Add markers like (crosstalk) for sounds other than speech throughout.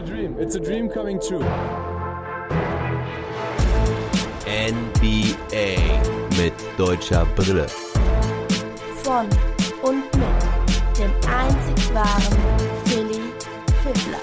a dream. It's a dream coming true. NBA mit deutscher Brille. Von und mit dem einzig wahren Philly Fiddler.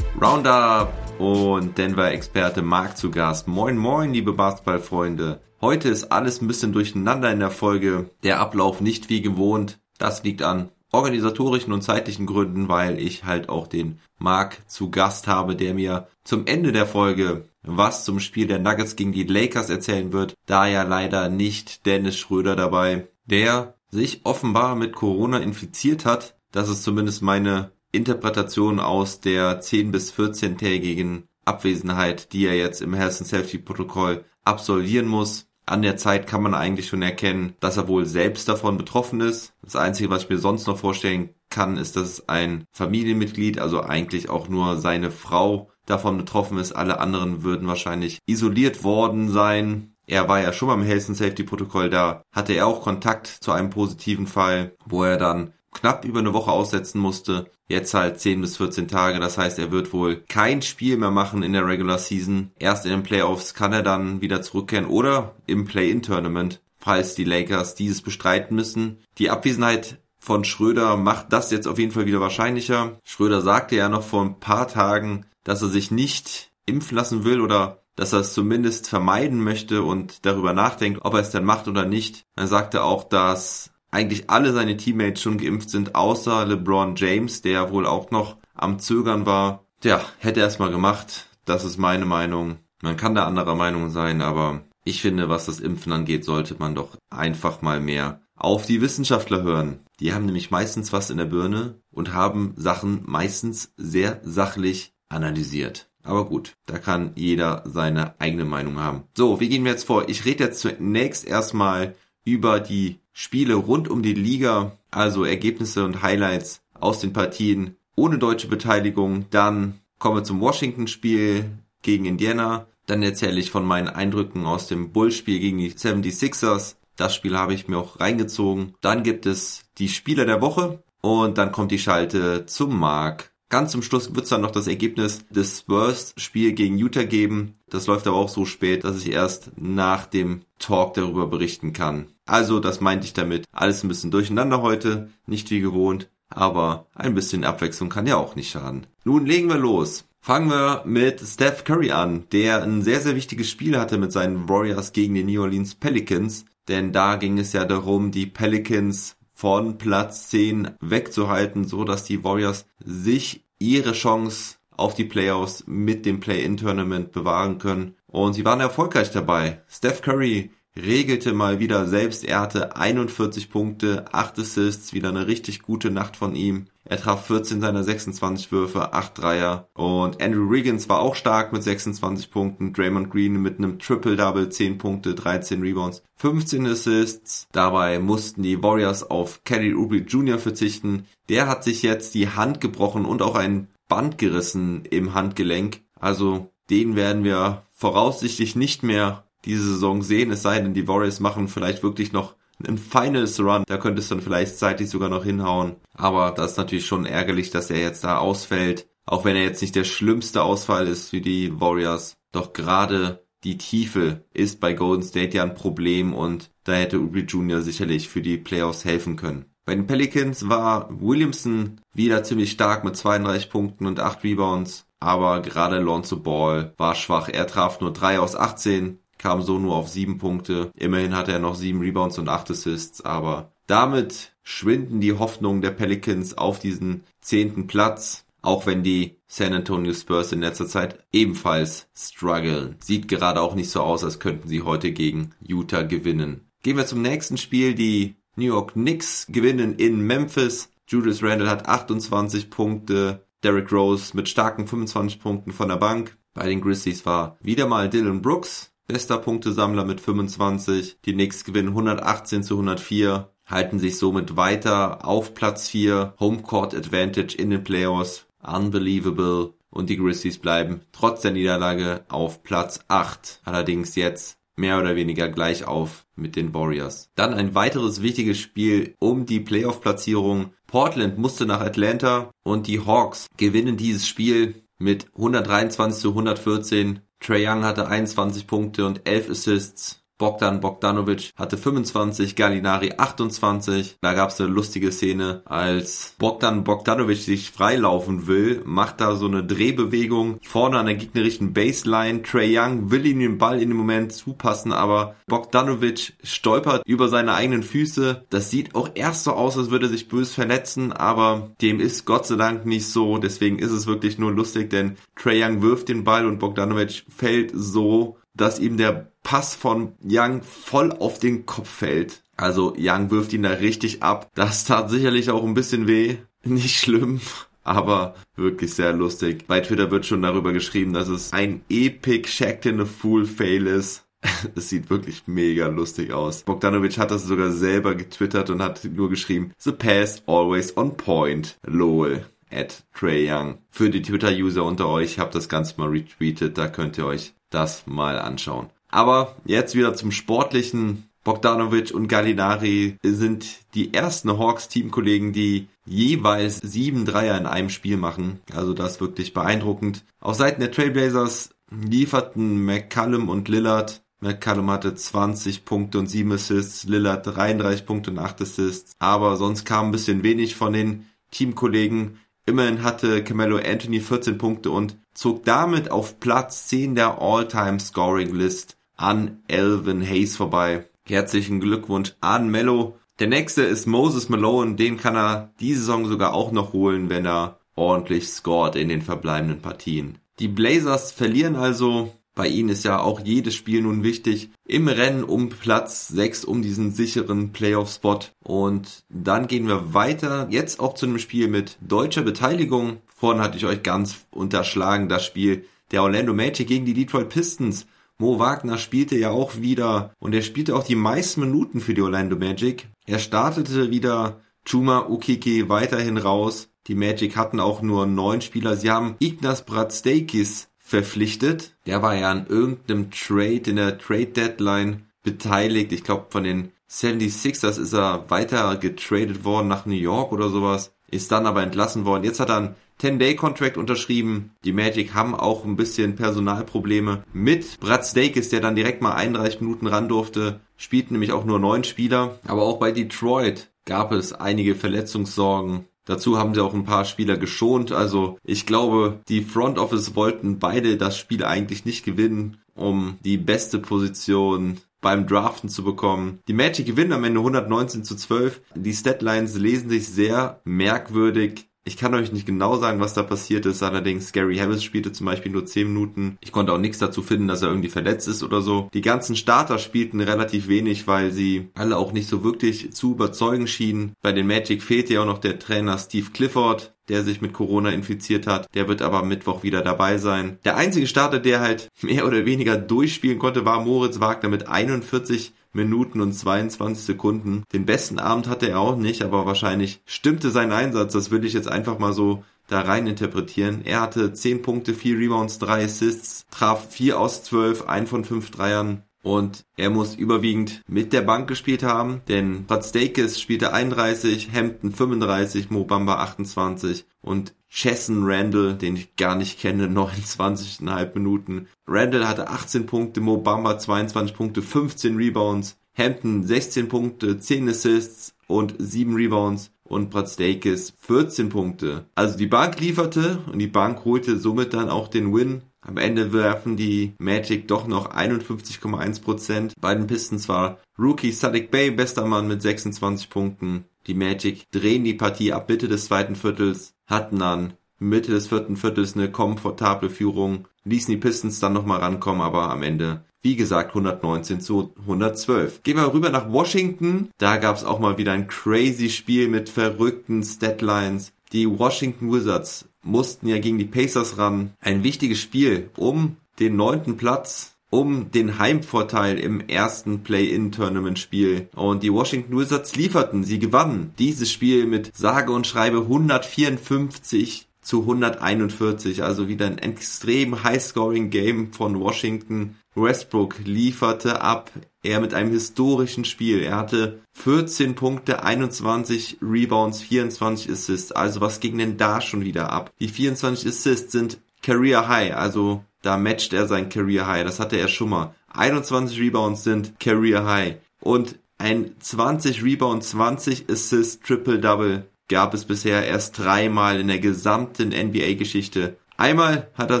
Roundup und Denver-Experte Marc zu Gast. Moin, moin, liebe Basketballfreunde. Heute ist alles ein bisschen durcheinander in der Folge. Der Ablauf nicht wie gewohnt. Das liegt an organisatorischen und zeitlichen Gründen, weil ich halt auch den Marc zu Gast habe, der mir zum Ende der Folge was zum Spiel der Nuggets gegen die Lakers erzählen wird. Da ja leider nicht Dennis Schröder dabei, der sich offenbar mit Corona infiziert hat. Das ist zumindest meine Interpretation aus der 10 bis 14-tägigen Abwesenheit, die er jetzt im Health and Safety Protokoll absolvieren muss. An der Zeit kann man eigentlich schon erkennen, dass er wohl selbst davon betroffen ist. Das Einzige, was ich mir sonst noch vorstellen kann, ist, dass ein Familienmitglied, also eigentlich auch nur seine Frau, davon betroffen ist. Alle anderen würden wahrscheinlich isoliert worden sein. Er war ja schon beim Health and Safety Protokoll, da hatte er auch Kontakt zu einem positiven Fall, wo er dann knapp über eine Woche aussetzen musste. Jetzt halt 10 bis 14 Tage. Das heißt, er wird wohl kein Spiel mehr machen in der Regular Season. Erst in den Playoffs kann er dann wieder zurückkehren oder im Play-In-Tournament, falls die Lakers dieses bestreiten müssen. Die Abwesenheit von Schröder macht das jetzt auf jeden Fall wieder wahrscheinlicher. Schröder sagte ja noch vor ein paar Tagen, dass er sich nicht impfen lassen will oder dass er es zumindest vermeiden möchte und darüber nachdenkt, ob er es dann macht oder nicht. Er sagte auch, dass eigentlich alle seine Teammates schon geimpft sind, außer LeBron James, der wohl auch noch am Zögern war. Tja, hätte er es mal gemacht. Das ist meine Meinung. Man kann da anderer Meinung sein, aber ich finde, was das Impfen angeht, sollte man doch einfach mal mehr auf die Wissenschaftler hören. Die haben nämlich meistens was in der Birne und haben Sachen meistens sehr sachlich analysiert. Aber gut, da kann jeder seine eigene Meinung haben. So, wie gehen wir jetzt vor? Ich rede jetzt zunächst erstmal über die Spiele rund um die Liga, also Ergebnisse und Highlights aus den Partien ohne deutsche Beteiligung. Dann kommen wir zum Washington-Spiel gegen Indiana. Dann erzähle ich von meinen Eindrücken aus dem Bull-Spiel gegen die 76ers. Das Spiel habe ich mir auch reingezogen. Dann gibt es die Spieler der Woche und dann kommt die Schalte zum Mark Ganz zum Schluss wird es dann noch das Ergebnis des Spurs-Spiel gegen Utah geben. Das läuft aber auch so spät, dass ich erst nach dem Talk darüber berichten kann. Also, das meinte ich damit. Alles ein bisschen durcheinander heute, nicht wie gewohnt, aber ein bisschen Abwechslung kann ja auch nicht schaden. Nun legen wir los. Fangen wir mit Steph Curry an, der ein sehr, sehr wichtiges Spiel hatte mit seinen Warriors gegen die New Orleans Pelicans. Denn da ging es ja darum, die Pelicans von Platz 10 wegzuhalten, so dass die Warriors sich ihre Chance auf die Playoffs mit dem Play-In-Tournament bewahren können. Und sie waren erfolgreich dabei. Steph Curry regelte mal wieder selbst. Er hatte 41 Punkte, 8 Assists, wieder eine richtig gute Nacht von ihm. Er traf 14 seiner 26 Würfe, 8 Dreier. Und Andrew Riggins war auch stark mit 26 Punkten. Draymond Green mit einem Triple-Double, 10 Punkte, 13 Rebounds, 15 Assists. Dabei mussten die Warriors auf Kelly Oubre Jr. verzichten. Der hat sich jetzt die Hand gebrochen und auch ein Band gerissen im Handgelenk. Also den werden wir voraussichtlich nicht mehr diese Saison sehen, es sei denn, die Warriors machen vielleicht wirklich noch einen Finals Run, da könnte es dann vielleicht zeitlich sogar noch hinhauen. Aber das ist natürlich schon ärgerlich, dass er jetzt da ausfällt. Auch wenn er jetzt nicht der schlimmste Ausfall ist für die Warriors. Doch gerade die Tiefe ist bei Golden State ja ein Problem und da hätte Ubri Jr. sicherlich für die Playoffs helfen können. Bei den Pelicans war Williamson wieder ziemlich stark mit 32 Punkten und 8 Rebounds, aber gerade Lonzo Ball war schwach. Er traf nur 3 aus 18, kam so nur auf sieben Punkte. Immerhin hatte er noch sieben Rebounds und acht Assists, aber damit schwinden die Hoffnungen der Pelicans auf diesen zehnten Platz, auch wenn die San Antonio Spurs in letzter Zeit ebenfalls strugglen. Sieht gerade auch nicht so aus, als könnten sie heute gegen Utah gewinnen. Gehen wir zum nächsten Spiel. Die New York Knicks gewinnen in Memphis. Julius Randle hat 28 Punkte. Derrick Rose mit starken 25 Punkten von der Bank. Bei den Grizzlies war wieder mal Dylan Brooks Bester Punktesammler mit 25. Die Knicks gewinnen 118 zu 104, halten sich somit weiter auf Platz 4. Homecourt Advantage in den Playoffs. Unbelievable. Und die Grizzlies bleiben trotz der Niederlage auf Platz 8. Allerdings jetzt mehr oder weniger gleich auf mit den Warriors. Dann ein weiteres wichtiges Spiel um die Playoff-Platzierung. Portland musste nach Atlanta und die Hawks gewinnen dieses Spiel mit 123 zu 114. Trey Young hatte 21 Punkte und 11 Assists. Bogdan Bogdanovic hatte 25, Gallinari 28. Da gab es eine lustige Szene, als Bogdan Bogdanovic sich freilaufen will, macht da so eine Drehbewegung vorne an der gegnerischen Baseline. Trey Young will ihm den Ball in dem Moment zupassen, aber Bogdanovic stolpert über seine eigenen Füße. Das sieht auch erst so aus, als würde er sich bös verletzen, aber dem ist Gott sei Dank nicht so. Deswegen ist es wirklich nur lustig, denn Trey Young wirft den Ball und Bogdanovic fällt so dass ihm der Pass von Young voll auf den Kopf fällt. Also Young wirft ihn da richtig ab. Das tat sicherlich auch ein bisschen weh. Nicht schlimm, (laughs) aber wirklich sehr lustig. Bei Twitter wird schon darüber geschrieben, dass es ein Epic Shacked in a Fool Fail ist. (laughs) Es sieht wirklich mega lustig aus. Bogdanovic hat das sogar selber getwittert und hat nur geschrieben, The pass always on point. Lol. At Trey Young. Für die Twitter-User unter euch, ich habe das Ganze mal retweetet, da könnt ihr euch das mal anschauen. Aber jetzt wieder zum Sportlichen. Bogdanovic und Gallinari sind die ersten Hawks-Teamkollegen, die jeweils sieben Dreier in einem Spiel machen. Also das wirklich beeindruckend. Auf Seiten der Trailblazers lieferten McCallum und Lillard. McCallum hatte 20 Punkte und 7 Assists, Lillard 33 Punkte und 8 Assists. Aber sonst kam ein bisschen wenig von den Teamkollegen. Immerhin hatte Camelo Anthony 14 Punkte und zog damit auf Platz 10 der All-Time Scoring List an Elvin Hayes vorbei. Herzlichen Glückwunsch an Mello. Der nächste ist Moses Malone, den kann er diese Saison sogar auch noch holen, wenn er ordentlich scored in den verbleibenden Partien. Die Blazers verlieren also bei ihnen ist ja auch jedes Spiel nun wichtig. Im Rennen um Platz 6, um diesen sicheren Playoff-Spot. Und dann gehen wir weiter. Jetzt auch zu einem Spiel mit deutscher Beteiligung. Vorhin hatte ich euch ganz unterschlagen, das Spiel der Orlando Magic gegen die Detroit Pistons. Mo Wagner spielte ja auch wieder und er spielte auch die meisten Minuten für die Orlando Magic. Er startete wieder Chuma Ukike weiterhin raus. Die Magic hatten auch nur neun Spieler. Sie haben Ignas Bratstakis verpflichtet. Der war ja an irgendeinem Trade in der Trade Deadline beteiligt. Ich glaube, von den 76ers ist er weiter getradet worden nach New York oder sowas. Ist dann aber entlassen worden. Jetzt hat er einen 10-Day-Contract unterschrieben. Die Magic haben auch ein bisschen Personalprobleme. Mit Brad Stakes, der dann direkt mal 31 Minuten ran durfte, spielten nämlich auch nur neun Spieler. Aber auch bei Detroit gab es einige Verletzungssorgen. Dazu haben sie auch ein paar Spieler geschont. Also ich glaube, die Front Office wollten beide das Spiel eigentlich nicht gewinnen, um die beste Position beim Draften zu bekommen. Die Magic gewinnen am Ende 119 zu 12. Die Statlines lesen sich sehr merkwürdig. Ich kann euch nicht genau sagen, was da passiert ist. Allerdings, Gary Harris spielte zum Beispiel nur 10 Minuten. Ich konnte auch nichts dazu finden, dass er irgendwie verletzt ist oder so. Die ganzen Starter spielten relativ wenig, weil sie alle auch nicht so wirklich zu überzeugen schienen. Bei den Magic fehlte ja auch noch der Trainer Steve Clifford der sich mit Corona infiziert hat. Der wird aber Mittwoch wieder dabei sein. Der einzige Starter, der halt (laughs) mehr oder weniger durchspielen konnte, war Moritz Wagner mit 41 Minuten und 22 Sekunden. Den besten Abend hatte er auch nicht, aber wahrscheinlich stimmte sein Einsatz. Das würde ich jetzt einfach mal so da rein interpretieren. Er hatte 10 Punkte, 4 Rebounds, 3 Assists, traf 4 aus 12, 1 von 5 Dreiern. Und er muss überwiegend mit der Bank gespielt haben, denn Patstakis spielte 31, Hampton 35, Mobamba 28 und Chesson Randall, den ich gar nicht kenne, 29,5 Minuten. Randall hatte 18 Punkte, Mobamba 22 Punkte, 15 Rebounds, Hampton 16 Punkte, 10 Assists und 7 Rebounds und Bratstakis 14 Punkte. Also die Bank lieferte und die Bank holte somit dann auch den Win. Am Ende werfen die Magic doch noch 51,1%. Bei den Pistons war Rookie Sadiq Bay bester Mann mit 26 Punkten. Die Magic drehen die Partie ab Mitte des zweiten Viertels, hatten dann Mitte des vierten Viertels eine komfortable Führung, ließen die Pistons dann nochmal rankommen, aber am Ende, wie gesagt, 119 zu 112. Gehen wir rüber nach Washington. Da gab es auch mal wieder ein crazy Spiel mit verrückten Statlines. Die Washington Wizards mussten ja gegen die Pacers ran. Ein wichtiges Spiel um den neunten Platz um den Heimvorteil im ersten Play-In-Tournament-Spiel. Und die Washington Wizards lieferten, sie gewannen dieses Spiel mit sage und schreibe 154 zu 141. Also wieder ein extrem High-Scoring-Game von Washington. Westbrook lieferte ab, er mit einem historischen Spiel. Er hatte 14 Punkte, 21 Rebounds, 24 Assists. Also was ging denn da schon wieder ab? Die 24 Assists sind Career High, also da matcht er sein Career High. Das hatte er schon mal. 21 Rebounds sind Career High. Und ein 20 Rebound, 20 Assist Triple Double gab es bisher erst dreimal in der gesamten NBA-Geschichte. Einmal hat er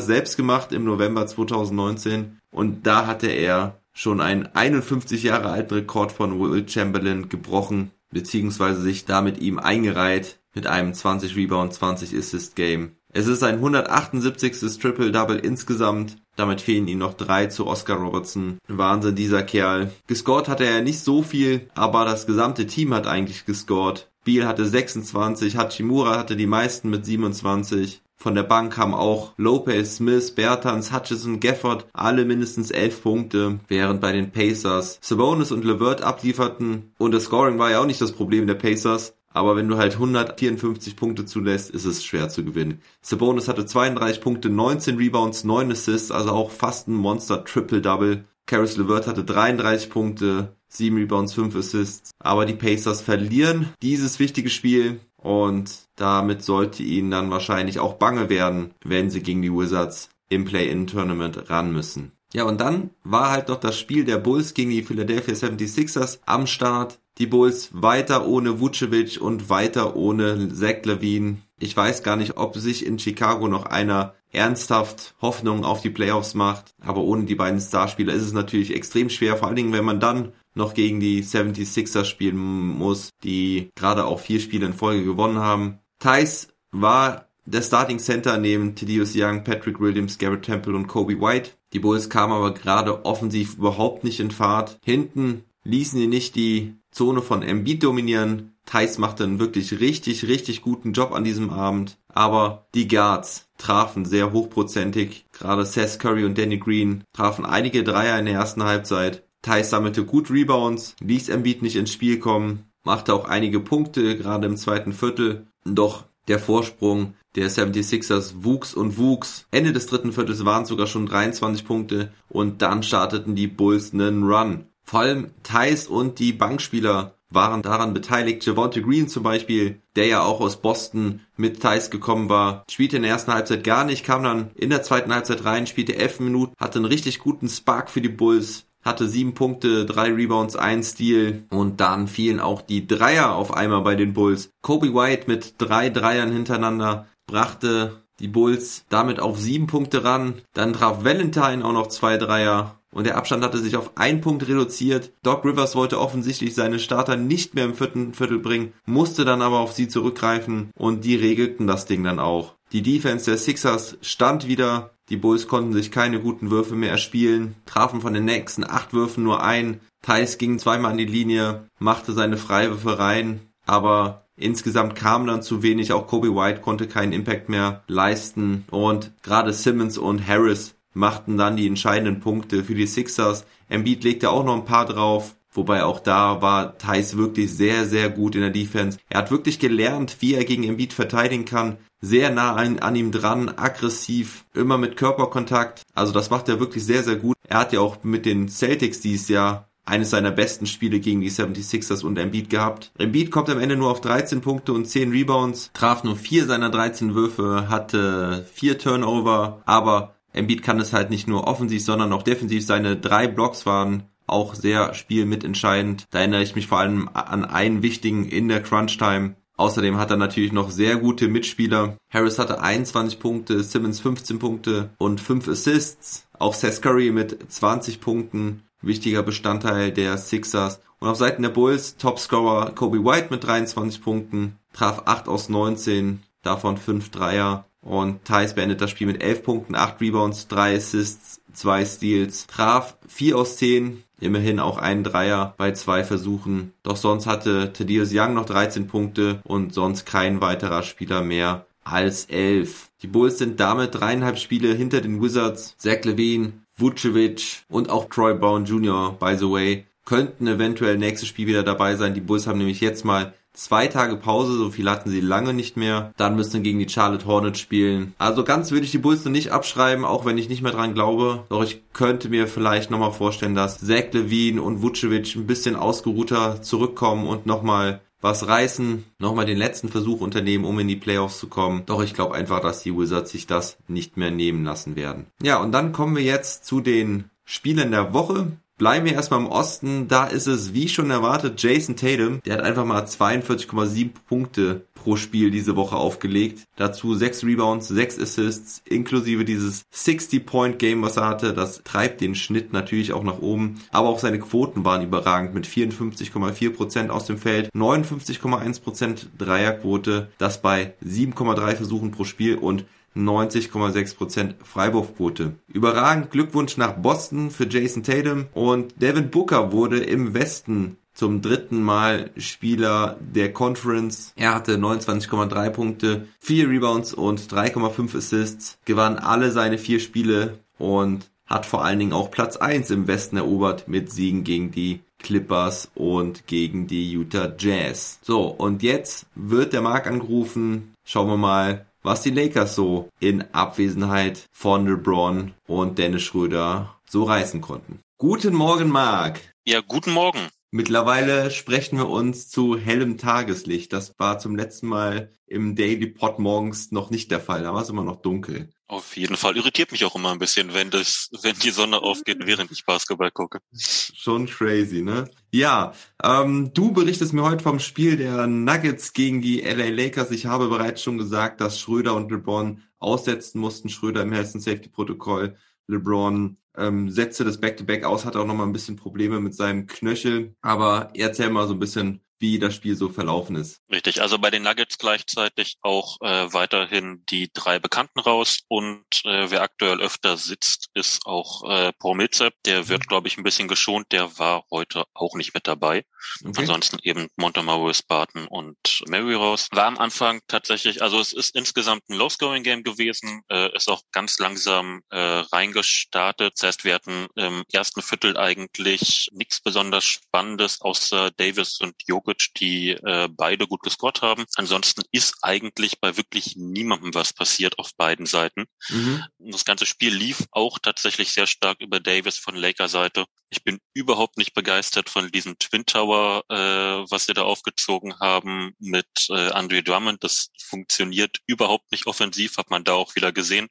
selbst gemacht im November 2019 und da hatte er schon einen 51 Jahre alten Rekord von Will Chamberlain gebrochen, beziehungsweise sich damit ihm eingereiht mit einem 20 Rebound, 20 Assist Game. Es ist ein 178. Triple-Double insgesamt. Damit fehlen ihm noch drei zu Oscar Robertson. Wahnsinn, dieser Kerl. Gescored hatte er nicht so viel, aber das gesamte Team hat eigentlich gescored. Beal hatte 26, Hachimura hatte die meisten mit 27. Von der Bank haben auch Lopez, Smith, Bertans, Hutchison, Gafford alle mindestens 11 Punkte, während bei den Pacers Sabonis und LeVert ablieferten. Und das Scoring war ja auch nicht das Problem der Pacers. Aber wenn du halt 154 Punkte zulässt, ist es schwer zu gewinnen. Sabonis hatte 32 Punkte, 19 Rebounds, 9 Assists, also auch fast ein Monster Triple-Double. Caris LeVert hatte 33 Punkte, 7 Rebounds, 5 Assists. Aber die Pacers verlieren dieses wichtige Spiel und damit sollte ihnen dann wahrscheinlich auch bange werden, wenn sie gegen die Wizards im Play-In-Tournament ran müssen. Ja, und dann war halt noch das Spiel der Bulls gegen die Philadelphia 76ers am Start. Die Bulls weiter ohne Vucevic und weiter ohne Zach Levine. Ich weiß gar nicht, ob sich in Chicago noch einer ernsthaft Hoffnung auf die Playoffs macht. Aber ohne die beiden Starspieler ist es natürlich extrem schwer, vor allen Dingen, wenn man dann noch gegen die 76ers spielen muss, die gerade auch vier Spiele in Folge gewonnen haben. Thais war der Starting Center neben Thaddeus Young, Patrick Williams, Garrett Temple und Kobe White. Die Bulls kamen aber gerade offensiv überhaupt nicht in Fahrt. Hinten ließen sie nicht die Zone von Embiid dominieren. Thais machte einen wirklich richtig, richtig guten Job an diesem Abend. Aber die Guards trafen sehr hochprozentig. Gerade Seth Curry und Danny Green trafen einige Dreier in der ersten Halbzeit. Thais sammelte gut Rebounds, ließ Embiid nicht ins Spiel kommen, machte auch einige Punkte, gerade im zweiten Viertel. Doch der Vorsprung der 76ers wuchs und wuchs. Ende des dritten Viertels waren sogar schon 23 Punkte und dann starteten die Bulls einen Run. Vor allem Thais und die Bankspieler waren daran beteiligt. Javonte Green zum Beispiel, der ja auch aus Boston mit Thais gekommen war, spielte in der ersten Halbzeit gar nicht, kam dann in der zweiten Halbzeit rein, spielte elf Minuten, hatte einen richtig guten Spark für die Bulls, hatte sieben Punkte, drei Rebounds, ein Steal und dann fielen auch die Dreier auf einmal bei den Bulls. Kobe White mit drei Dreiern hintereinander brachte die Bulls damit auf sieben Punkte ran. Dann traf Valentine auch noch zwei Dreier und der Abstand hatte sich auf einen Punkt reduziert. Doc Rivers wollte offensichtlich seine Starter nicht mehr im vierten Viertel bringen, musste dann aber auf sie zurückgreifen und die regelten das Ding dann auch. Die Defense der Sixers stand wieder. Die Bulls konnten sich keine guten Würfe mehr erspielen, trafen von den nächsten acht Würfen nur ein. Thais ging zweimal an die Linie, machte seine Freiwürfe rein, aber insgesamt kam dann zu wenig. Auch Kobe White konnte keinen Impact mehr leisten und gerade Simmons und Harris machten dann die entscheidenden Punkte für die Sixers. Embiid legte auch noch ein paar drauf. Wobei auch da war Thais wirklich sehr, sehr gut in der Defense. Er hat wirklich gelernt, wie er gegen Embiid verteidigen kann. Sehr nah an, an ihm dran, aggressiv, immer mit Körperkontakt. Also das macht er wirklich sehr, sehr gut. Er hat ja auch mit den Celtics dieses Jahr eines seiner besten Spiele gegen die 76ers und Embiid gehabt. Embiid kommt am Ende nur auf 13 Punkte und 10 Rebounds, traf nur 4 seiner 13 Würfe, hatte 4 Turnover, aber Embiid kann es halt nicht nur offensiv, sondern auch defensiv. Seine drei Blocks waren auch sehr spielmitentscheidend. Da erinnere ich mich vor allem an einen wichtigen in der Crunch Time. Außerdem hat er natürlich noch sehr gute Mitspieler. Harris hatte 21 Punkte, Simmons 15 Punkte und 5 Assists. Auch Seth Curry mit 20 Punkten, wichtiger Bestandteil der Sixers. Und auf Seiten der Bulls Topscorer Kobe White mit 23 Punkten, traf 8 aus 19, davon 5 Dreier. Und Thais beendet das Spiel mit 11 Punkten, 8 Rebounds, 3 Assists, 2 Steals, traf 4 aus 10, immerhin auch einen Dreier bei zwei Versuchen. Doch sonst hatte Thaddeus Young noch 13 Punkte und sonst kein weiterer Spieler mehr als 11. Die Bulls sind damit dreieinhalb Spiele hinter den Wizards. Zach Levine, Vucevic und auch Troy Brown Jr., by the way, könnten eventuell nächstes Spiel wieder dabei sein. Die Bulls haben nämlich jetzt mal zwei Tage Pause, so viel hatten sie lange nicht mehr. Dann müssen sie gegen die Charlotte Hornets spielen. Also ganz würde ich die Bulls noch nicht abschreiben, auch wenn ich nicht mehr dran glaube. Doch ich könnte mir vielleicht nochmal vorstellen, dass Zach Levine und Vucevic ein bisschen ausgeruhter zurückkommen und nochmal was reißen, nochmal den letzten Versuch unternehmen, um in die Playoffs zu kommen. Doch ich glaube einfach, dass die Wizards sich das nicht mehr nehmen lassen werden. Ja, und dann kommen wir jetzt zu den Spielen der Woche. Bleiben wir erstmal im Osten. Da ist es, wie schon erwartet, Jason Tatum. Der hat einfach mal 42,7 Punkte pro Spiel diese Woche aufgelegt. Dazu 6 Rebounds, 6 Assists, inklusive dieses 60-Point-Game, was er hatte. Das treibt den Schnitt natürlich auch nach oben. Aber auch seine Quoten waren überragend mit 54,4% aus dem Feld, 59,1% Dreierquote, das bei 7,3 Versuchen pro Spiel und 90,6% Freiwurfquote. Überragend Glückwunsch nach Boston für Jason Tatum und Devin Booker wurde im Westen zum dritten Mal Spieler der Conference. Er hatte 29,3 Punkte, 4 Rebounds und 3,5 Assists, gewann alle seine vier Spiele und hat vor allen Dingen auch Platz 1 im Westen erobert mit Siegen gegen die Clippers und gegen die Utah Jazz. So, und jetzt wird der Mark angerufen. Schauen wir mal, was die Lakers so in Abwesenheit von LeBron und Dennis Schröder so reißen konnten. Guten Morgen, Marc. Ja, guten Morgen. Mittlerweile sprechen wir uns zu hellem Tageslicht. Das war zum letzten Mal im Daily Pod morgens noch nicht der Fall. Da war es immer noch dunkel. Auf jeden Fall. Irritiert mich auch immer ein bisschen, wenn das, wenn die Sonne aufgeht, während ich Basketball gucke. Schon crazy, ne? Ja, ähm, du berichtest mir heute vom Spiel der Nuggets gegen die LA Lakers. Ich habe bereits schon gesagt, dass Schröder und LeBron aussetzen mussten. Schröder im Health Safety Protokoll. LeBron ähm, setzte das Back-to-Back -Back aus, hatte auch nochmal ein bisschen Probleme mit seinem Knöchel. Aber erzähl mal so ein bisschen, wie das Spiel so verlaufen ist. Richtig, also bei den Nuggets gleichzeitig auch äh, weiterhin die drei Bekannten raus und äh, wer aktuell öfter sitzt, ist auch äh, Paul Millsap. Der wird, glaube ich, ein bisschen geschont. Der war heute auch nicht mit dabei. Okay. Ansonsten eben Montemorris, Barton und Mary raus. War am Anfang tatsächlich, also es ist insgesamt ein Low-Scoring-Game gewesen, äh, ist auch ganz langsam äh, reingestartet. Das heißt, wir hatten im ersten Viertel eigentlich nichts besonders Spannendes außer Davis und Jokic Jokic, die äh, beide gut gescored haben. Ansonsten ist eigentlich bei wirklich niemandem was passiert auf beiden Seiten. Mhm. Das ganze Spiel lief auch tatsächlich sehr stark über Davis von Laker Seite. Ich bin überhaupt nicht begeistert von diesem Twin Tower, äh, was sie da aufgezogen haben mit äh, Andre Drummond. Das funktioniert überhaupt nicht offensiv, hat man da auch wieder gesehen.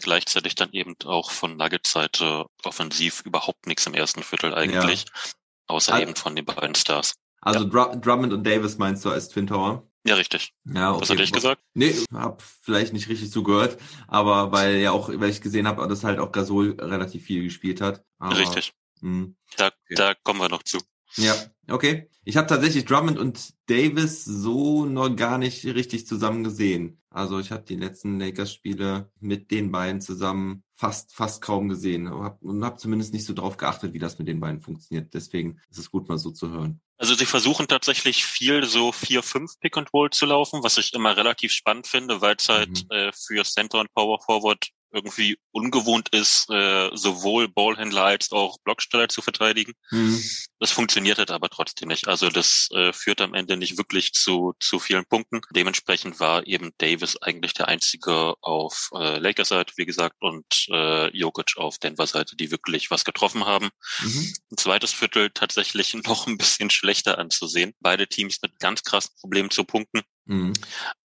Gleichzeitig dann eben auch von Nuggets Seite offensiv überhaupt nichts im ersten Viertel eigentlich. Ja. Außer also, eben von den beiden Stars. Also ja. Drummond und Davis meinst du als Twin Tower? Ja, richtig. Ja, okay. Was hatte ich gesagt? Nee, hab vielleicht nicht richtig zugehört, aber weil ja auch, weil ich gesehen habe, dass halt auch Gasol relativ viel gespielt hat. Aber, richtig. Mh, hm. da, okay. da kommen wir noch zu. Ja, okay. Ich habe tatsächlich Drummond und Davis so noch gar nicht richtig zusammen gesehen. Also ich habe die letzten Lakers-Spiele mit den beiden zusammen fast fast kaum gesehen und habe hab zumindest nicht so drauf geachtet, wie das mit den beiden funktioniert. Deswegen ist es gut mal so zu hören. Also sie versuchen tatsächlich viel so 4-5 Pick and Roll zu laufen, was ich immer relativ spannend finde, weil es halt mhm. äh, für Center und Power Forward irgendwie ungewohnt ist, äh, sowohl Ballhändler als auch Blocksteller zu verteidigen. Mhm. Das funktioniert halt aber trotzdem nicht. Also das äh, führt am Ende nicht wirklich zu, zu vielen Punkten. Dementsprechend war eben Davis eigentlich der einzige auf äh, Lakers Seite, wie gesagt, und äh, Jokic auf Denver Seite, die wirklich was getroffen haben. Mhm. Ein zweites Viertel tatsächlich (laughs) noch ein bisschen schlechter anzusehen. Beide Teams mit ganz krassen Problemen zu punkten. Mhm.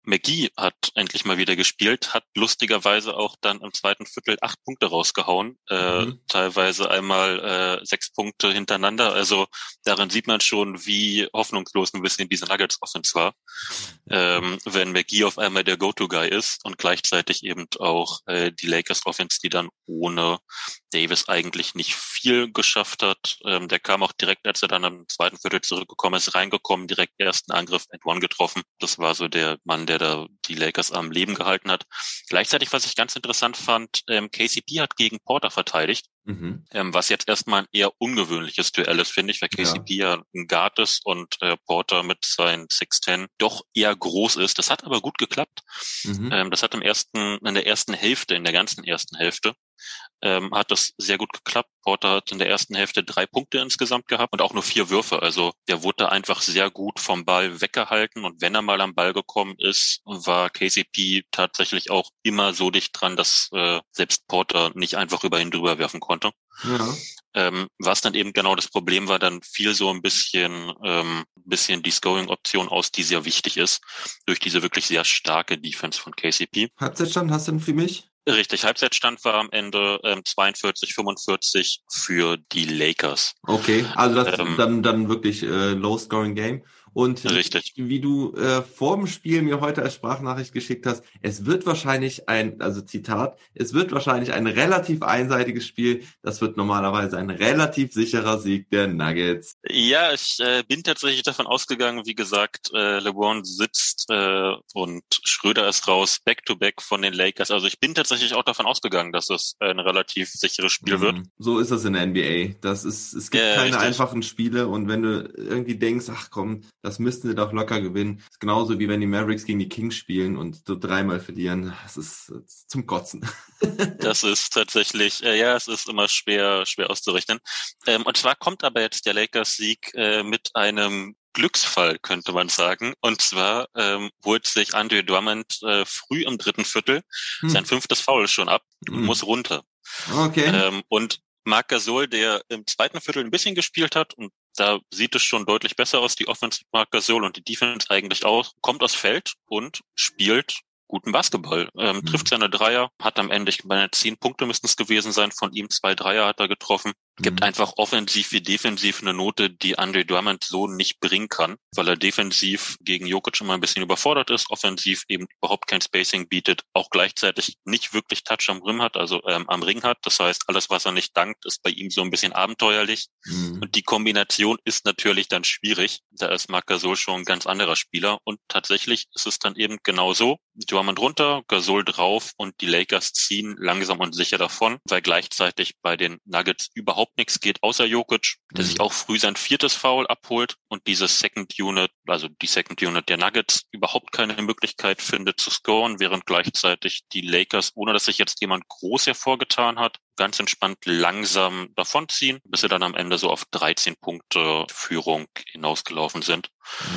McGee hat endlich mal wieder gespielt, hat lustigerweise auch dann im zweiten Viertel acht Punkte rausgehauen, äh, mhm. teilweise einmal äh, sechs Punkte hintereinander. Also darin sieht man schon, wie hoffnungslos ein bisschen diese Nuggets Offense war, ähm, wenn McGee auf einmal der Go-To-Guy ist und gleichzeitig eben auch äh, die Lakers Offense, die dann ohne Davis eigentlich nicht viel geschafft hat. Ähm, der kam auch direkt, als er dann im zweiten Viertel zurückgekommen ist, reingekommen, direkt ersten Angriff at one getroffen. Das war so der Mann, der da die Lakers am Leben gehalten hat. Gleichzeitig, was ich ganz interessant fand, ähm, KCP hat gegen Porter verteidigt. Mhm. Ähm, was jetzt erstmal ein eher ungewöhnliches Duell ist, finde ich, weil KCP ja, ja ein Guard ist und äh, Porter mit seinen 6'10 doch eher groß ist. Das hat aber gut geklappt. Mhm. Ähm, das hat im ersten, in der ersten Hälfte, in der ganzen ersten Hälfte ähm, hat das sehr gut geklappt. Porter hat in der ersten Hälfte drei Punkte insgesamt gehabt und auch nur vier Würfe. Also der wurde einfach sehr gut vom Ball weggehalten und wenn er mal am Ball gekommen ist, war KCP tatsächlich auch immer so dicht dran, dass äh, selbst Porter nicht einfach über ihn drüber werfen konnte. Ja. Ähm, was dann eben genau das Problem war, dann fiel so ein bisschen, ähm, bisschen die Scoring-Option aus, die sehr wichtig ist, durch diese wirklich sehr starke Defense von KCP. Halbzeitstand hast du denn für mich? Richtig, Halbzeitstand war am Ende ähm, 42, 45 für die Lakers. Okay, also das ähm, dann dann wirklich äh, Low-Scoring Game. Und Richtig. wie du äh, vor dem Spiel mir heute als Sprachnachricht geschickt hast, es wird wahrscheinlich ein, also Zitat, es wird wahrscheinlich ein relativ einseitiges Spiel. Das wird normalerweise ein relativ sicherer Sieg der Nuggets. Ja, ich äh, bin tatsächlich davon ausgegangen, wie gesagt, äh, LeBron sitzt äh, und Schröder ist raus, back-to-back -back von den Lakers. Also ich bin tatsächlich auch davon ausgegangen, dass es ein relativ sicheres Spiel mhm. wird. So ist das in der NBA. Das ist, es gibt ja, keine richtig. einfachen Spiele und wenn du irgendwie denkst, ach komm, das müssten sie doch locker gewinnen. Das ist genauso wie wenn die Mavericks gegen die Kings spielen und so dreimal verlieren. Das ist, das ist zum Kotzen. (laughs) das ist tatsächlich, äh, ja, es ist immer schwer, schwer auszurechnen. Ähm, und zwar kommt aber jetzt der Lakers-Sieg äh, mit einem Glücksfall, könnte man sagen. Und zwar ähm, holt sich Andre Drummond äh, früh im dritten Viertel hm. sein fünftes Foul schon ab und hm. muss runter. Okay. Ähm, und Marc Gasol, der im zweiten Viertel ein bisschen gespielt hat und da sieht es schon deutlich besser aus, die Gasol und die Defense eigentlich auch, kommt aus Feld und spielt guten Basketball. Ähm, mhm. Trifft seine Dreier, hat am Ende, ich meine, zehn Punkte müssten es gewesen sein, von ihm zwei Dreier hat er getroffen. Gibt mhm. einfach offensiv wie defensiv eine Note, die Andre Drummond so nicht bringen kann, weil er defensiv gegen Jokic immer ein bisschen überfordert ist, offensiv eben überhaupt kein Spacing bietet, auch gleichzeitig nicht wirklich Touch am Rim hat, also ähm, am Ring hat. Das heißt, alles, was er nicht dankt, ist bei ihm so ein bisschen abenteuerlich. Mhm. Und die Kombination ist natürlich dann schwierig. Da ist Marc Gasol schon ein ganz anderer Spieler. Und tatsächlich ist es dann eben genau so. Drummond runter, Gasol drauf und die Lakers ziehen langsam und sicher davon, weil gleichzeitig bei den Nuggets überhaupt überhaupt nichts geht, außer Jokic, der mhm. sich auch früh sein viertes Foul abholt und diese Second Unit, also die Second Unit der Nuggets, überhaupt keine Möglichkeit findet zu scoren, während gleichzeitig die Lakers, ohne dass sich jetzt jemand groß hervorgetan hat, ganz entspannt langsam davonziehen, bis sie dann am Ende so auf 13 Punkte Führung hinausgelaufen sind.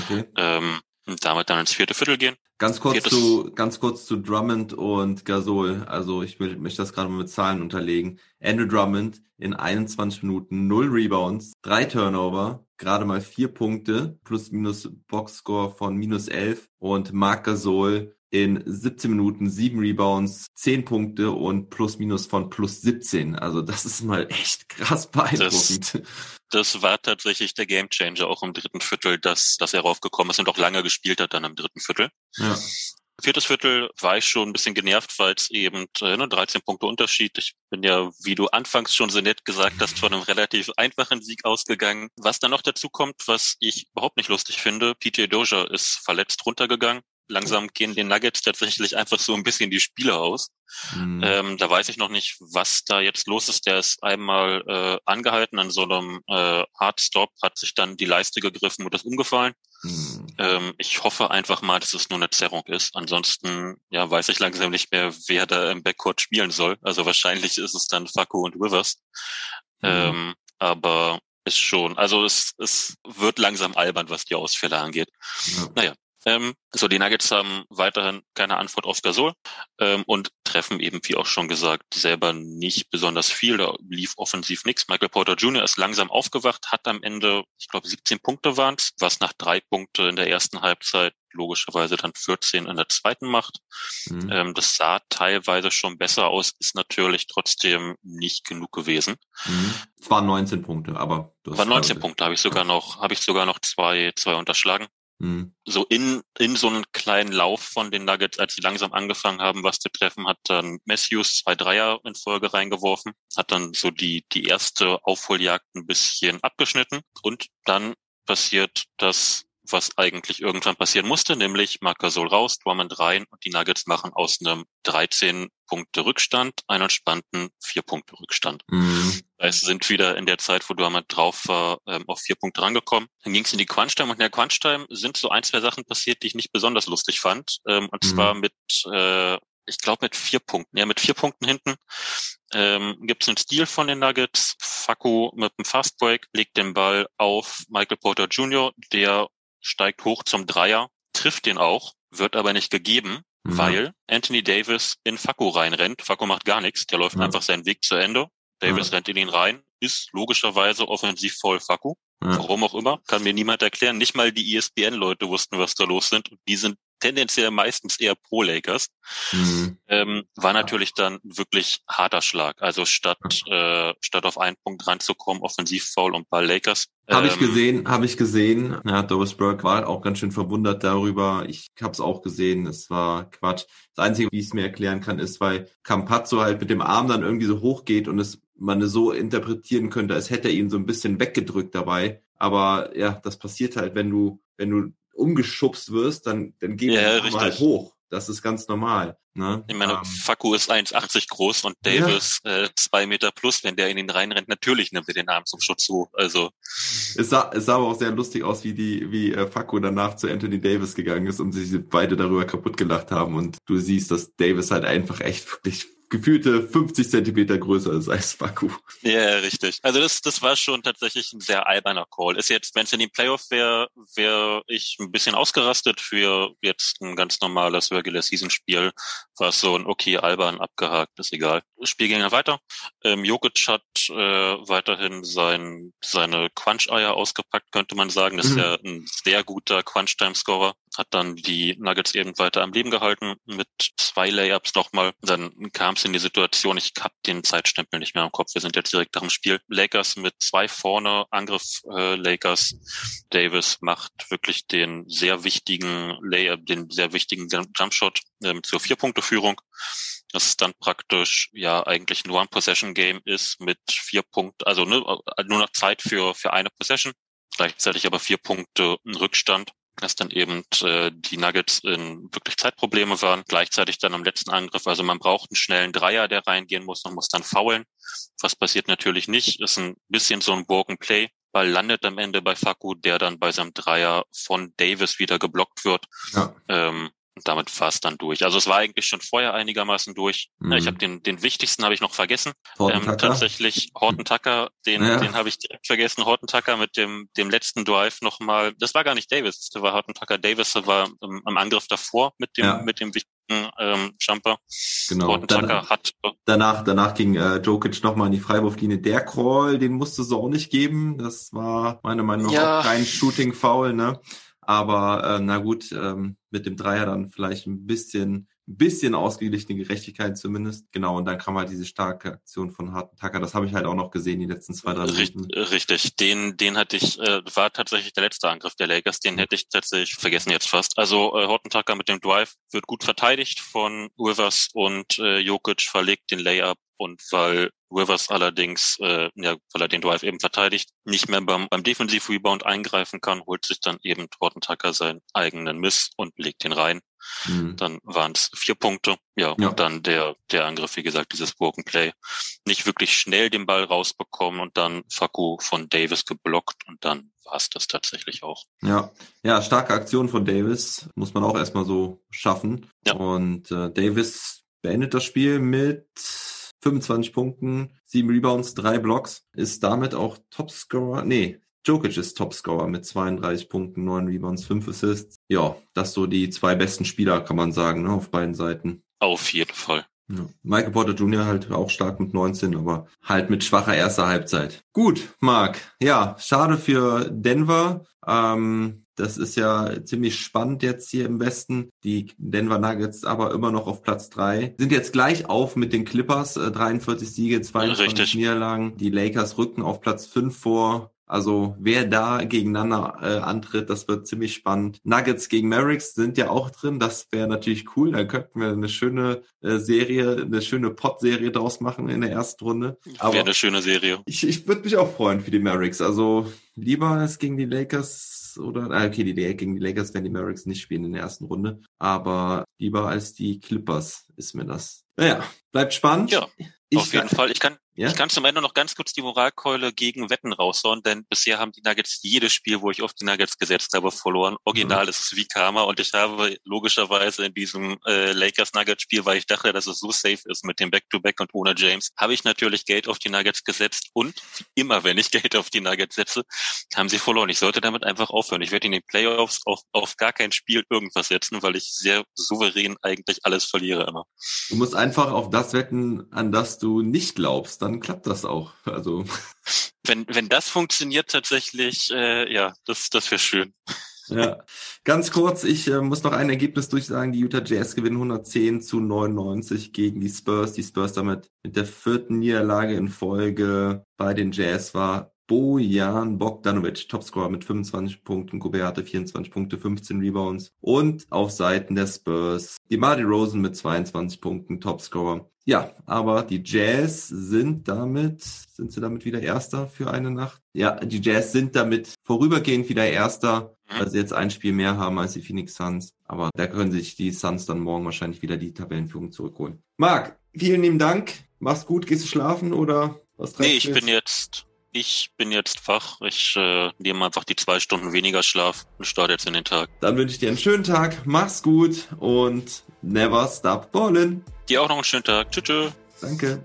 Okay. Ähm, und damit dann ins vierte Viertel gehen. Ganz kurz Viertes. zu, ganz kurz zu Drummond und Gasol. Also ich will, möchte das gerade mal mit Zahlen unterlegen. Andrew Drummond in 21 Minuten, 0 Rebounds, 3 Turnover, gerade mal 4 Punkte, plus minus Boxscore von minus 11 und Marc Gasol in 17 Minuten, 7 Rebounds, 10 Punkte und plus minus von plus 17. Also das ist mal echt krass beeindruckend. Das, das war tatsächlich der Gamechanger auch im dritten Viertel, dass, dass er raufgekommen ist und auch lange gespielt hat dann im dritten Viertel. Ja. Viertes Viertel war ich schon ein bisschen genervt, weil es eben äh, ne, 13 Punkte Unterschied. Ich bin ja, wie du anfangs schon so nett gesagt hast, von einem relativ einfachen Sieg ausgegangen. Was dann noch dazu kommt, was ich überhaupt nicht lustig finde, PJ Doja ist verletzt runtergegangen langsam gehen den Nuggets tatsächlich einfach so ein bisschen die Spiele aus. Mhm. Ähm, da weiß ich noch nicht, was da jetzt los ist. Der ist einmal äh, angehalten an so einem äh, Hardstop, hat sich dann die Leiste gegriffen und ist umgefallen. Mhm. Ähm, ich hoffe einfach mal, dass es nur eine Zerrung ist. Ansonsten ja, weiß ich langsam nicht mehr, wer da im Backcourt spielen soll. Also wahrscheinlich ist es dann Faku und Rivers. Mhm. Ähm, aber ist schon, also es, es wird langsam albern, was die Ausfälle angeht. Ja. Naja, ähm, so, die Nuggets haben weiterhin keine Antwort auf Gasol ähm, und treffen eben, wie auch schon gesagt, selber nicht besonders viel. Da lief offensiv nichts. Michael Porter Jr. ist langsam aufgewacht, hat am Ende, ich glaube, 17 Punkte waren es, was nach drei Punkte in der ersten Halbzeit logischerweise dann 14 in der zweiten macht. Mhm. Ähm, das sah teilweise schon besser aus, ist natürlich trotzdem nicht genug gewesen. Mhm. Es waren 19 Punkte, aber du hast war 19 Punkte, habe ich sogar noch, habe ich sogar noch zwei, zwei unterschlagen. Mhm. So in, in so einen kleinen Lauf von den Nuggets, als sie langsam angefangen haben, was zu treffen, hat dann Matthews zwei Dreier in Folge reingeworfen, hat dann so die, die erste Aufholjagd ein bisschen abgeschnitten und dann passiert das, was eigentlich irgendwann passieren musste, nämlich Marc Gasol raus, Drummond rein und die Nuggets machen aus einem 13 Punkte Rückstand einen entspannten vier Punkte Rückstand. Mhm. Es sind wieder in der Zeit, wo Drummond drauf war, ähm, auf vier Punkte rangekommen. Dann ging es in die Crunch-Time und in der Crunch-Time sind so ein, zwei Sachen passiert, die ich nicht besonders lustig fand. Ähm, und mhm. zwar mit, äh, ich glaube mit vier Punkten. Ja, mit vier Punkten hinten ähm, gibt es einen Stil von den Nuggets. Faku mit dem Fastbreak legt den Ball auf Michael Porter Jr., der steigt hoch zum Dreier, trifft den auch, wird aber nicht gegeben, mhm. weil Anthony Davis in Faku reinrennt. Faku macht gar nichts, der läuft mhm. einfach seinen Weg zu Ende. Davis mhm. rennt in ihn rein, ist logischerweise offensiv voll Faku. Warum auch immer, kann mir niemand erklären. Nicht mal die ESPN-Leute wussten, was da los sind. Und die sind tendenziell meistens eher pro Lakers. Mhm. Ähm, war natürlich dann wirklich harter Schlag. Also statt äh, statt auf einen Punkt ranzukommen, offensiv faul und Ball Lakers. Habe ähm, ich gesehen, habe ich gesehen. Ja, Doris Burke war auch ganz schön verwundert darüber. Ich habe es auch gesehen. Es war Quatsch. Das Einzige, wie ich es mir erklären kann, ist, weil Campazzo halt mit dem Arm dann irgendwie so hoch geht und es man es so interpretieren könnte, als hätte er ihn so ein bisschen weggedrückt dabei. Aber ja, das passiert halt, wenn du, wenn du umgeschubst wirst, dann, dann geht ja, der halt hoch. Das ist ganz normal. Ne? Ich meine, ähm, Faku ist 1,80 groß und Davis ja. äh, zwei Meter plus. Wenn der in ihn reinrennt, natürlich nimmt er den Arm zum Schutz hoch. Also es sah, es sah aber auch sehr lustig aus, wie die, wie äh, Faku danach zu Anthony Davis gegangen ist und sich beide darüber kaputt gelacht haben. Und du siehst, dass Davis halt einfach echt wirklich gefühlte 50 Zentimeter größer ist als Faku. Ja, richtig. Also das, das war schon tatsächlich ein sehr alberner Call. Ist jetzt, wenn es in den Playoff wäre, wäre ich ein bisschen ausgerastet für jetzt ein ganz normales Regular Season Spiel. War so ein okay, albern, abgehakt, ist egal. Das Spiel ging ja weiter. Ähm, Jokic hat äh, weiterhin sein, seine Crunch-Eier ausgepackt, könnte man sagen. Das ist mhm. ja ein sehr guter Crunch-Time-Scorer. Hat dann die Nuggets eben weiter am Leben gehalten mit zwei Layups nochmal. Dann kam es in die Situation, ich habe den Zeitstempel nicht mehr im Kopf, wir sind jetzt direkt nach dem Spiel. Lakers mit zwei vorne, Angriff äh, Lakers. Davis macht wirklich den sehr wichtigen Layup, den sehr wichtigen Jumpshot ähm, zur Vier-Punkte-Führung. Das ist dann praktisch ja eigentlich ein Possession-Game ist mit vier Punkten, also ne, nur noch Zeit für, für eine Possession, gleichzeitig aber vier Punkte Rückstand dass dann eben äh, die Nuggets in wirklich Zeitprobleme waren. Gleichzeitig dann am letzten Angriff, also man braucht einen schnellen Dreier, der reingehen muss und muss dann faulen. Was passiert natürlich nicht, ist ein bisschen so ein Broken Play. Ball landet am Ende bei Faku, der dann bei seinem Dreier von Davis wieder geblockt wird. Ja. Ähm, und damit war es dann durch. Also es war eigentlich schon vorher einigermaßen durch. Mhm. Ich habe den, den wichtigsten habe ich noch vergessen. Ähm, tatsächlich Horton Tucker, den, ja. den habe ich direkt vergessen. Horton Tucker mit dem, dem letzten Drive nochmal. Das war gar nicht Davis, das war Horton Tucker. Davis war im, im Angriff davor mit dem, ja. mit dem wichtigen ähm, Jumper. Genau. Horton Tucker hat. Danach, danach ging äh, Jokic nochmal in die Freiwurflinie. Der Crawl, den musste es auch nicht geben. Das war meiner Meinung nach ja. kein Shooting-Foul, ne? Aber äh, na gut, ähm, mit dem Dreier dann vielleicht ein bisschen, ein bisschen ausgeglichene Gerechtigkeit zumindest. Genau, und dann kam halt diese starke Aktion von Harten Tucker. Das habe ich halt auch noch gesehen, die letzten zwei, drei Minuten. Richtig, den, den hatte ich, äh, war tatsächlich der letzte Angriff der Lakers, den hätte ich tatsächlich vergessen jetzt fast. Also äh, Horton Tucker mit dem Drive wird gut verteidigt von Rivers und äh, Jokic verlegt den Layup und weil Rivers allerdings, äh, ja, weil er den Drive eben verteidigt, nicht mehr beim, beim Defensiv-Rebound eingreifen kann, holt sich dann eben Horton Tucker seinen eigenen Miss und legt den rein. Mhm. Dann waren es vier Punkte. Ja, ja, und dann der, der Angriff, wie gesagt, dieses Broken Play. Nicht wirklich schnell den Ball rausbekommen und dann Faku von Davis geblockt und dann war es das tatsächlich auch. Ja, ja, starke Aktion von Davis, muss man auch erstmal so schaffen. Ja. Und äh, Davis beendet das Spiel mit 25 Punkten, 7 Rebounds, 3 Blocks, ist damit auch Topscorer. Nee, Jokic ist Topscorer mit 32 Punkten, 9 Rebounds, 5 Assists. Ja, das so die zwei besten Spieler, kann man sagen, ne, auf beiden Seiten. Auf jeden Fall. Ja. Michael Porter Jr. halt auch stark mit 19, aber halt mit schwacher erster Halbzeit. Gut, Marc. Ja, schade für Denver. Ähm, das ist ja ziemlich spannend jetzt hier im Westen. Die Denver Nuggets aber immer noch auf Platz drei Sind jetzt gleich auf mit den Clippers. 43 äh, Siege, 22 Richtig. Niederlagen. Die Lakers rücken auf Platz fünf vor. Also wer da gegeneinander äh, antritt, das wird ziemlich spannend. Nuggets gegen Mavericks sind ja auch drin. Das wäre natürlich cool. Da könnten wir eine schöne äh, Serie, eine schöne Pot-Serie draus machen in der ersten Runde. Wäre eine schöne Serie. Ich, ich würde mich auch freuen für die Mavericks. Also lieber als gegen die Lakers oder, ah, okay, die, gegen die Lakers werden die Mavericks nicht spielen in der ersten Runde, aber lieber als die Clippers ist mir das. Naja, bleibt spannend. Ja, ich auf jeden Fall. Ich kann, Ja? Ich kann zum Ende noch ganz kurz die Moralkeule gegen Wetten raushauen, denn bisher haben die Nuggets jedes Spiel, wo ich auf die Nuggets gesetzt habe, verloren. Original mhm. ist es wie Karma und ich habe logischerweise in diesem äh, Lakers-Nuggets-Spiel, weil ich dachte, dass es so safe ist mit dem Back-to-Back -Back und ohne James, habe ich natürlich Geld auf die Nuggets gesetzt und immer, wenn ich (laughs) Geld auf die Nuggets setze, haben sie verloren. Ich sollte damit einfach aufhören. Ich werde in den Playoffs auf, auf gar kein Spiel irgendwas setzen, weil ich sehr souverän eigentlich alles verliere immer. Du musst einfach auf das wetten, an das du nicht glaubst dann klappt das auch. Also wenn wenn das funktioniert tatsächlich, äh, ja, das das wäre schön. Ja, ganz kurz, ich äh, muss noch ein Ergebnis durchsagen. Die Utah Jazz gewinnen 110 zu 99 gegen die Spurs. Die Spurs damit mit der vierten Niederlage in Folge bei den Jazz war Bojan Bogdanovic, Topscorer mit 25 Punkten, Gobert hatte 24 Punkte, 15 Rebounds und auf Seiten der Spurs die Marty Rosen mit 22 Punkten, Topscorer. Ja, aber die Jazz sind damit, sind sie damit wieder Erster für eine Nacht? Ja, die Jazz sind damit vorübergehend wieder Erster, mhm. weil sie jetzt ein Spiel mehr haben als die Phoenix Suns. Aber da können sich die Suns dann morgen wahrscheinlich wieder die Tabellenführung zurückholen. Marc, vielen lieben Dank. Mach's gut, gehst du schlafen oder was Nee, ich bin jetzt ich bin jetzt wach. Ich äh, nehme einfach die zwei Stunden weniger Schlaf und starte jetzt in den Tag. Dann wünsche ich dir einen schönen Tag. Mach's gut und never stop ballin'. Dir auch noch einen schönen Tag. Tschüss. Danke.